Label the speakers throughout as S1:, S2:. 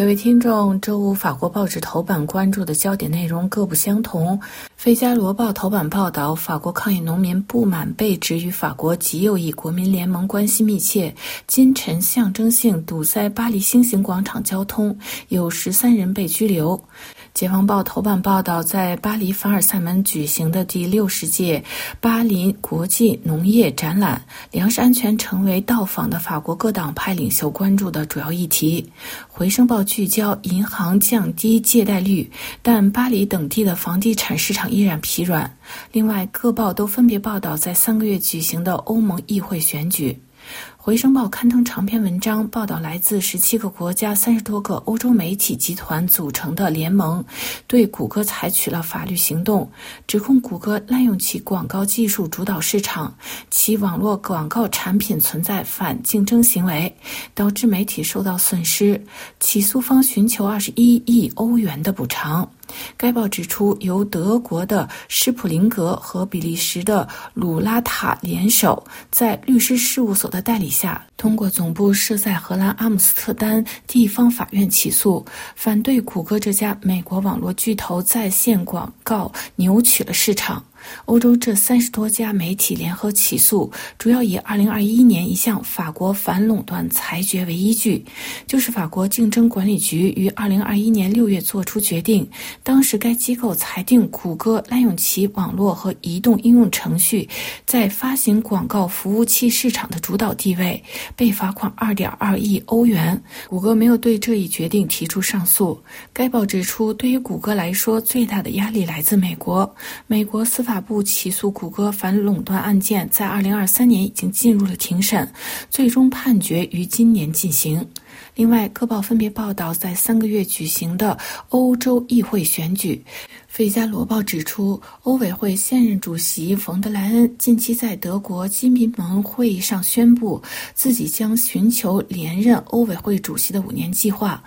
S1: 各位听众，周五法国报纸头版关注的焦点内容各不相同。《费加罗报》头版报道，法国抗议农民不满被指与法国极右翼国民联盟关系密切，今晨象征性堵塞巴黎星星广场交通，有十三人被拘留。《解放报》头版报道，在巴黎凡尔赛门举行的第六十届巴黎国际农业展览，粮食安全成为到访的法国各党派领袖关注的主要议题。《回声报》聚焦银行降低借贷率，但巴黎等地的房地产市场依然疲软。另外，各报都分别报道在三个月举行的欧盟议会选举。《回声报》刊登长篇文章，报道来自十七个国家、三十多个欧洲媒体集团组成的联盟，对谷歌采取了法律行动，指控谷歌滥用其广告技术主导市场，其网络广告产品存在反竞争行为，导致媒体受到损失。起诉方寻求二十一亿欧元的补偿。该报指出，由德国的施普林格和比利时的鲁拉塔联手，在律师事务所的代理下，通过总部设在荷兰阿姆斯特丹地方法院起诉，反对谷歌这家美国网络巨头在线广告扭曲了市场。欧洲这三十多家媒体联合起诉，主要以2021年一项法国反垄断裁决为依据，就是法国竞争管理局于2021年6月作出决定，当时该机构裁定谷歌滥用其网络和移动应用程序在发行广告服务器市场的主导地位，被罚款2.2亿欧元。谷歌没有对这一决定提出上诉。该报指出，对于谷歌来说，最大的压力来自美国，美国司法。法部起诉谷歌反垄断案件在二零二三年已经进入了庭审，最终判决于今年进行。另外，各报分别报道在三个月举行的欧洲议会选举。《费加罗报》指出，欧委会现任主席冯德莱恩近期在德国基民盟会议上宣布，自己将寻求连任欧委会主席的五年计划。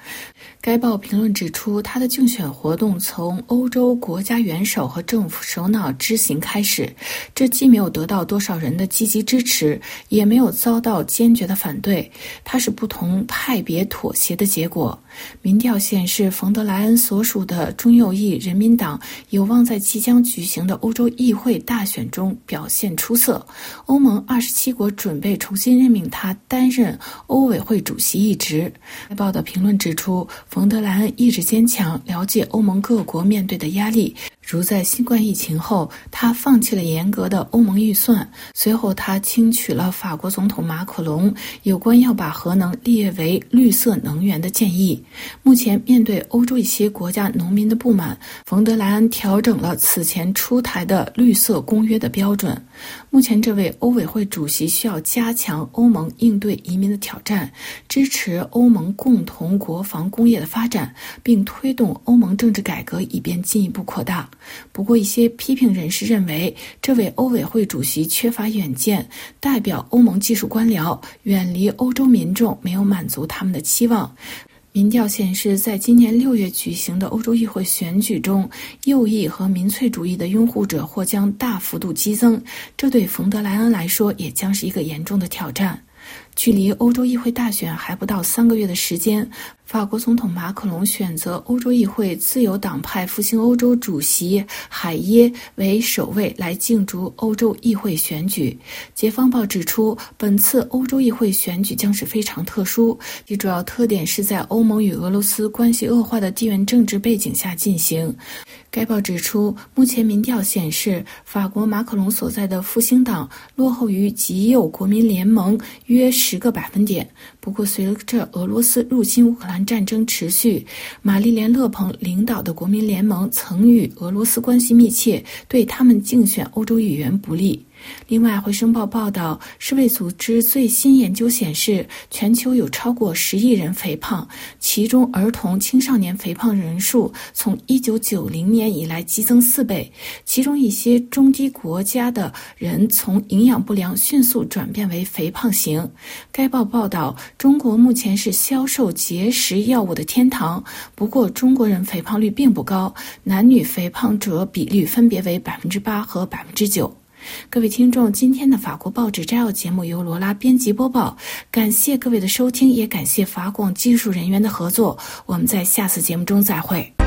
S1: 该报评论指出，他的竞选活动从欧洲国家元首和政府首脑之行开始，这既没有得到多少人的积极支持，也没有遭到坚决的反对，他是不同派别妥协的结果。民调显示，冯德莱恩所属的中右翼人民党有望在即将举行的欧洲议会大选中表现出色。欧盟二十七国准备重新任命他担任欧委会主席一职。该报的评论指出，冯德莱恩意志坚强，了解欧盟各国面对的压力。如在新冠疫情后，他放弃了严格的欧盟预算。随后，他听取了法国总统马克龙有关要把核能列为绿色能源的建议。目前，面对欧洲一些国家农民的不满，冯德莱恩调整了此前出台的绿色公约的标准。目前，这位欧委会主席需要加强欧盟应对移民的挑战，支持欧盟共同国防工业的发展，并推动欧盟政治改革，以便进一步扩大。不过，一些批评人士认为，这位欧委会主席缺乏远见，代表欧盟技术官僚，远离欧洲民众，没有满足他们的期望。民调显示，在今年六月举行的欧洲议会选举中，右翼和民粹主义的拥护者或将大幅度激增，这对冯德莱恩来说也将是一个严重的挑战。距离欧洲议会大选还不到三个月的时间。法国总统马克龙选择欧洲议会自由党派复兴欧洲主席海耶为首位来竞逐欧洲议会选举。解放报指出，本次欧洲议会选举将是非常特殊，其主要特点是在欧盟与俄罗斯关系恶化的地缘政治背景下进行。该报指出，目前民调显示，法国马克龙所在的复兴党落后于极右国民联盟约十个百分点。不过，随着俄罗斯入侵乌克兰战争持续，玛丽莲·勒鹏领导的国民联盟曾与俄罗斯关系密切，对他们竞选欧洲议员不利。另外，《回声报》报道，世卫组织最新研究显示，全球有超过十亿人肥胖，其中儿童、青少年肥胖人数从1990年以来激增四倍。其中一些中低国家的人从营养不良迅速转变为肥胖型。该报报道，中国目前是销售节食药物的天堂，不过中国人肥胖率并不高，男女肥胖者比率分别为百分之八和百分之九。各位听众，今天的法国报纸摘要节目由罗拉编辑播报，感谢各位的收听，也感谢法广技术人员的合作。我们在下次节目中再会。